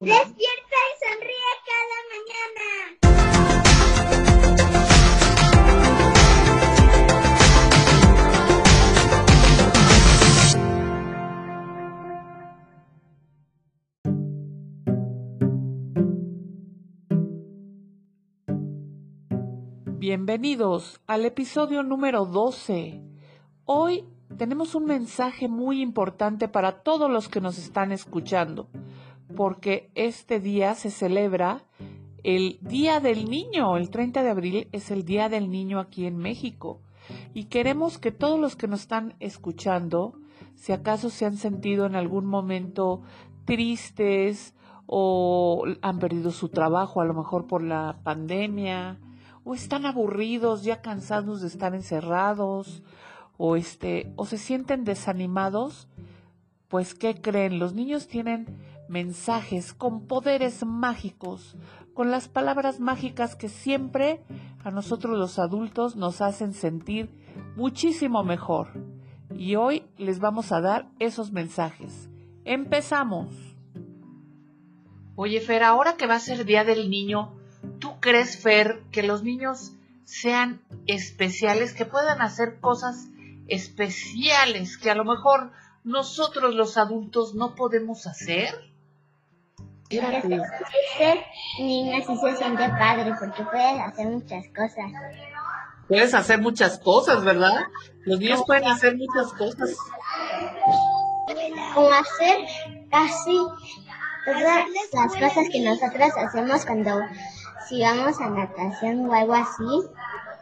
Despierta y sonríe cada mañana. Bienvenidos al episodio número 12. Hoy tenemos un mensaje muy importante para todos los que nos están escuchando, porque este día se celebra el Día del Niño. El 30 de abril es el Día del Niño aquí en México. Y queremos que todos los que nos están escuchando, si acaso se han sentido en algún momento tristes o han perdido su trabajo, a lo mejor por la pandemia, o están aburridos, ya cansados de estar encerrados, o este, o se sienten desanimados, pues ¿qué creen? Los niños tienen mensajes con poderes mágicos, con las palabras mágicas que siempre a nosotros los adultos nos hacen sentir muchísimo mejor. Y hoy les vamos a dar esos mensajes. Empezamos. Oye, Fer, ahora que va a ser Día del Niño, ¿tú crees, Fer, que los niños sean especiales, que puedan hacer cosas especiales que a lo mejor nosotros los adultos no podemos hacer? Porque ser niño sí se siente padre porque puedes hacer muchas cosas. Puedes hacer muchas cosas, ¿verdad? Los niños pueden hacer muchas cosas. Como hacer casi todas las cosas que nosotros hacemos cuando si vamos a natación o algo así,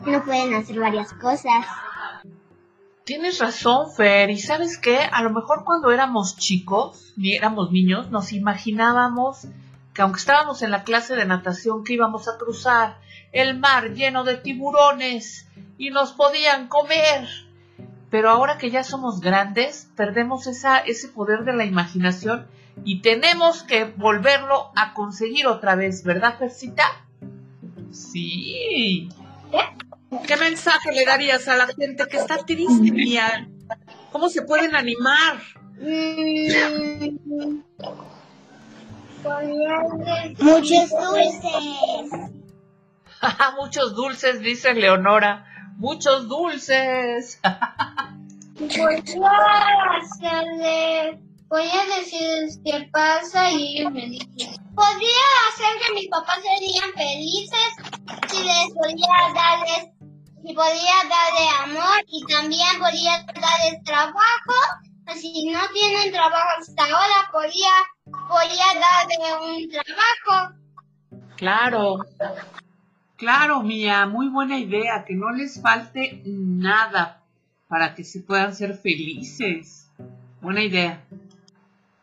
no pueden hacer varias cosas. Tienes razón, Fer. ¿Y sabes qué? A lo mejor cuando éramos chicos, ni éramos niños, nos imaginábamos que aunque estábamos en la clase de natación, que íbamos a cruzar el mar lleno de tiburones y nos podían comer. Pero ahora que ya somos grandes, perdemos ese poder de la imaginación y tenemos que volverlo a conseguir otra vez, ¿verdad, Fercita? Sí. ¿Qué mensaje le darías a la gente que está triste, mía? ¿Cómo se pueden animar? Mm, Muchos dulces. Muchos dulces, dice Leonora. Muchos dulces. A hacerle, voy a decir qué pasa y ellos me dicen. Podría hacer que mis papás serían felices si les podía darles, si podía darle amor y también podía darles trabajo. Si no tienen trabajo hasta ahora, podía, podía darle un trabajo. Claro. Claro, Mía, muy buena idea, que no les falte nada para que se puedan ser felices. Buena idea.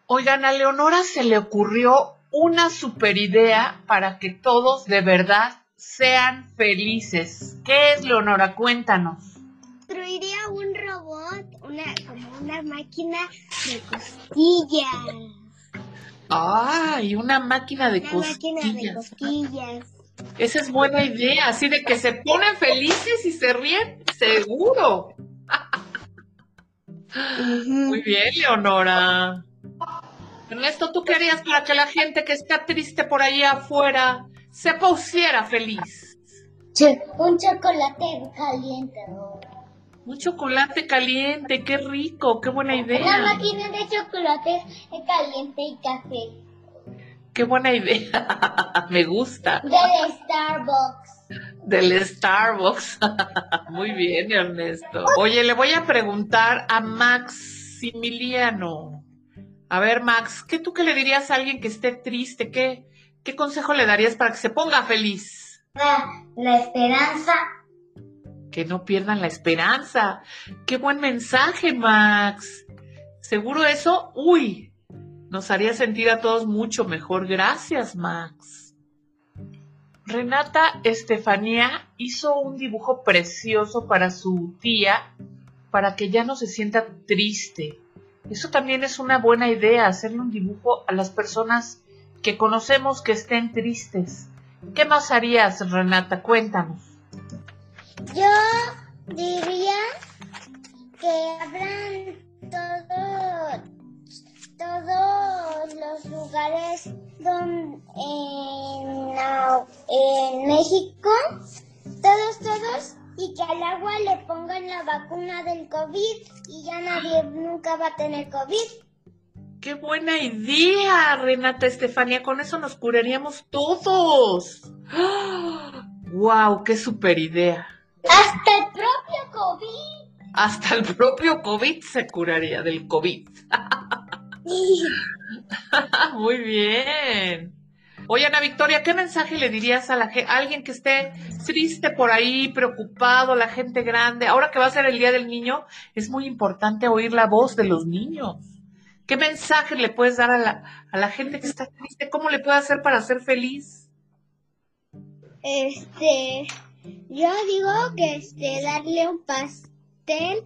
Oigan, a Leonora se le ocurrió una super idea para que todos de verdad sean felices. ¿Qué es, Leonora? Cuéntanos. Construiría un robot, una, como una máquina de costillas. ¡Ay! Una máquina de Una máquina de costillas. costillas. Esa es buena idea, así de que se ponen felices y se ríen, seguro. Muy bien, Leonora. Ernesto, ¿tú qué harías para que la gente que está triste por ahí afuera se pusiera feliz? Un chocolate caliente. Un chocolate caliente, qué rico, qué buena Una idea. máquina de chocolate caliente y café. Qué buena idea. Me gusta. Del Starbucks. Del Starbucks. Muy bien, Ernesto. Oye, le voy a preguntar a Maximiliano. A ver, Max, ¿qué tú qué le dirías a alguien que esté triste? ¿Qué, qué consejo le darías para que se ponga feliz? La, esperanza. Que no pierdan la esperanza. Qué buen mensaje, Max. Seguro eso, uy, nos haría sentir a todos mucho mejor. Gracias, Max. Renata Estefanía hizo un dibujo precioso para su tía para que ya no se sienta triste. Eso también es una buena idea, hacerle un dibujo a las personas que conocemos que estén tristes. ¿Qué más harías, Renata? Cuéntanos. Yo diría que abran todo, todo todos los lugares donde, en, en México, todos, todos, y que al agua le pongan la vacuna del COVID y ya nadie nunca va a tener COVID. ¡Qué buena idea, Renata Estefanía! Con eso nos curaríamos todos. ¡Wow! ¡Qué super idea! Hasta el propio COVID. Hasta el propio COVID se curaría del COVID. Muy bien. Oye, Ana Victoria, ¿qué mensaje le dirías a, la, a alguien que esté triste por ahí, preocupado, la gente grande? Ahora que va a ser el Día del Niño, es muy importante oír la voz de los niños. ¿Qué mensaje le puedes dar a la, a la gente que está triste? ¿Cómo le puede hacer para ser feliz? Este, yo digo que este, darle un pastel,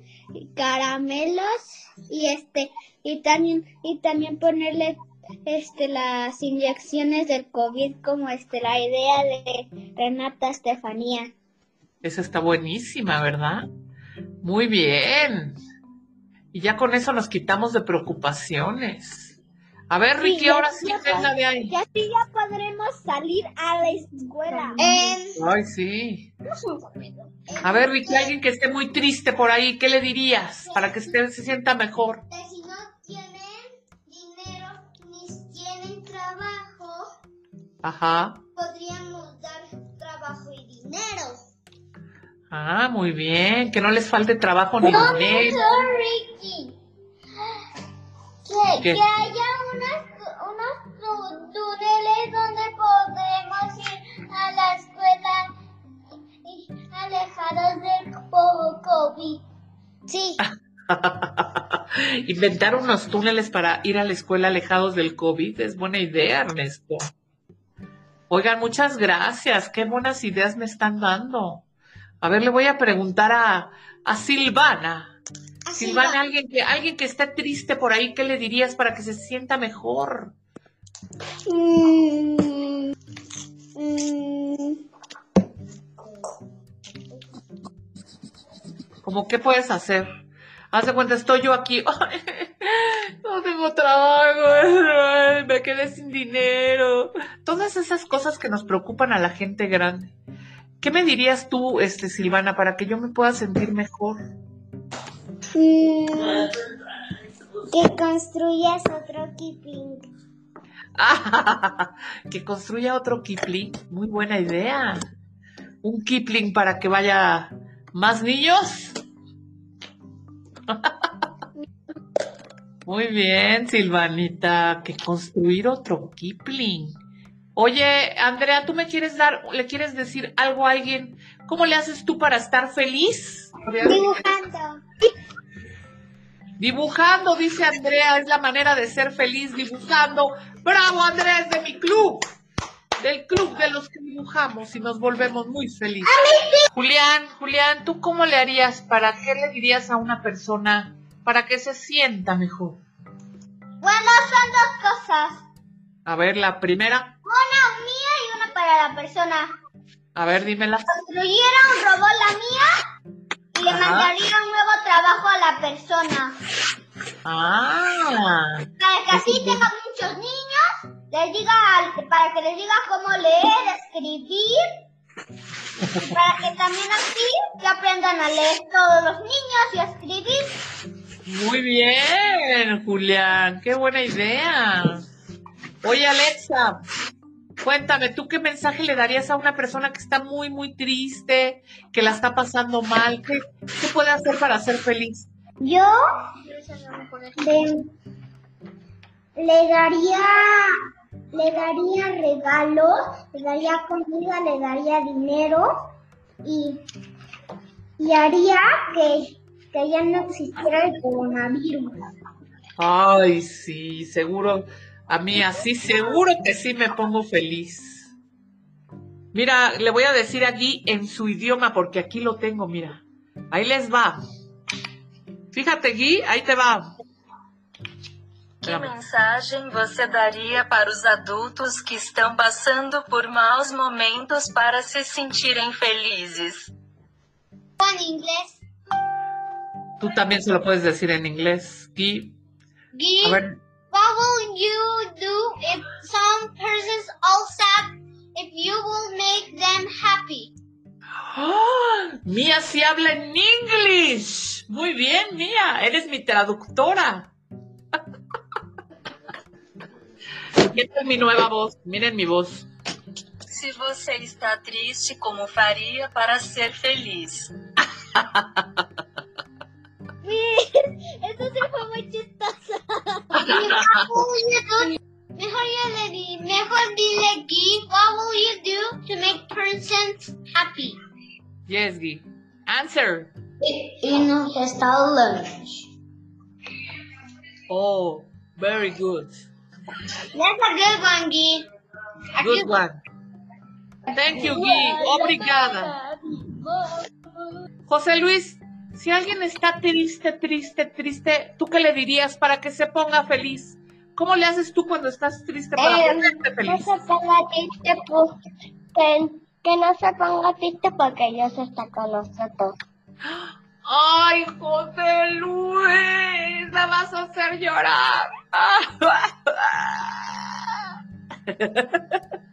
caramelos y este, y también, y también ponerle este las inyecciones del COVID como este la idea de Renata Estefanía. Esa está buenísima, ¿verdad? Muy bien. Y ya con eso nos quitamos de preocupaciones. A ver, Ricky, ya- ahora sí, ya- venga de ahí. Y así ya podremos salir a la escuela. Ay, sí. A ver, Ricky, alguien que esté muy triste por ahí, ¿qué le dirías para que esté- se sienta mejor? que si no tienen dinero ni tienen trabajo, Ajá. Ah, muy bien. Que no les falte trabajo ni dinero. Ricky. Que, que haya unos, unos túneles donde podemos ir a la escuela alejados del COVID. Sí. Inventar unos túneles para ir a la escuela alejados del COVID es buena idea, Ernesto. Oigan, muchas gracias. Qué buenas ideas me están dando. A ver, le voy a preguntar a, a Silvana. Silvana, alguien que, alguien que esté triste por ahí, ¿qué le dirías para que se sienta mejor? Mm, mm, ¿Cómo qué puedes hacer? Haz de cuenta, estoy yo aquí. No tengo trabajo. Me quedé sin dinero. Todas esas cosas que nos preocupan a la gente grande. ¿Qué me dirías tú, este, Silvana, para que yo me pueda sentir mejor? mm, que construyas otro Kipling. que construya otro Kipling. Muy buena idea. Un Kipling para que vaya más niños. Muy bien, Silvanita, que construir otro Kipling. Oye, Andrea, ¿tú me quieres dar, le quieres decir algo a alguien? ¿Cómo le haces tú para estar feliz? Dibujando. Dibujando, dice Andrea, es la manera de ser feliz dibujando. Bravo, Andrés, de mi club. Del club de los que dibujamos y nos volvemos muy felices. Julián, Julián, ¿tú cómo le harías? ¿Para qué le dirías a una persona para que se sienta mejor? Bueno, son dos cosas. A ver, la primera. Una mía y una para la persona. A ver, dímela. Construyera un robot la mía y le Ajá. mandaría un nuevo trabajo a la persona. Ah, Para que así tenga muchos niños, les diga, para que les diga cómo leer, escribir. Para que también así que aprendan a leer todos los niños y a escribir. muy bien, Julián. Qué buena idea. Oye, Alexa, cuéntame, ¿tú qué mensaje le darías a una persona que está muy, muy triste, que la está pasando mal? ¿Qué, qué puede hacer para ser feliz? Yo le, le daría le daría regalos, le daría comida, le daría dinero y, y haría que, que ya no existiera el coronavirus. Ay, sí, seguro. A mí así, seguro que sí me pongo feliz. Mira, le voy a decir aquí en su idioma, porque aquí lo tengo, mira. Ahí les va. Fíjate, Gui, ahí te va. Que mensagem você daria para os adultos que estão passando por maus momentos para se sentirem felizes? En inglés. Tú también se lo puedes decir en inglés, Gui. A ver, What will you do if some persons all sad if you will make them happy? ¡Ah! Mía sí habla en English. Muy bien, Mía. Eres mi traductora. Esta es mi nueva voz. Miren mi voz. Se você está triste, como faria para ser feliz? Eso sí fue muy chistoso. What will you do? Mejor yo le di, mejor dile Gui, what will you do to make persons happy? Yes, Gui. Answer. In está lunch. Oh, very good. That's a good one, Gui. A Good one. Thank you, Gui. Obrigada. José Luis, si alguien está triste, triste, triste, ¿tú qué le dirías para que se ponga feliz? ¿Cómo le haces tú cuando estás triste para Eh, ponerte no feliz? se ponga triste, pues, que, que no se ponga triste porque Dios está con nosotros. Ay, José Luis, la vas a hacer llorar.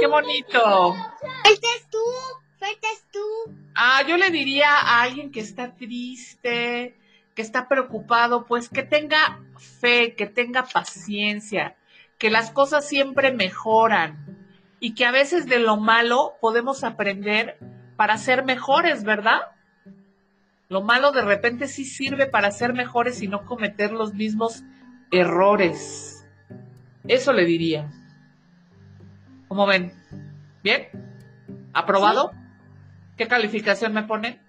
Qué bonito. Ah, yo le diría a alguien que está triste, que está preocupado, pues que tenga fe, que tenga paciencia, que las cosas siempre mejoran y que a veces de lo malo podemos aprender para ser mejores, ¿verdad? Lo malo de repente sí sirve para ser mejores y no cometer los mismos errores. Eso le diría. ¿Cómo ven? ¿Bien? ¿Aprobado? ¿Qué calificación me ponen?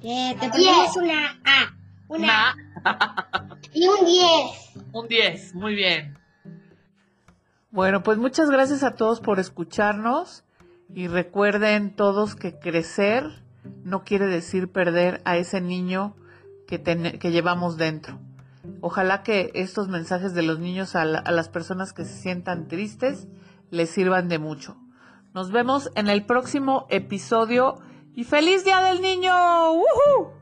te ponemos una A. Una, Y un 10. un 10, muy bien. Bueno, pues muchas gracias a todos por escucharnos y recuerden todos que crecer no quiere decir perder a ese niño que, ten- que llevamos dentro. Ojalá que estos mensajes de los niños a, la- a las personas que se sientan tristes les sirvan de mucho. Nos vemos en el próximo episodio y feliz día del niño. ¡Woohoo!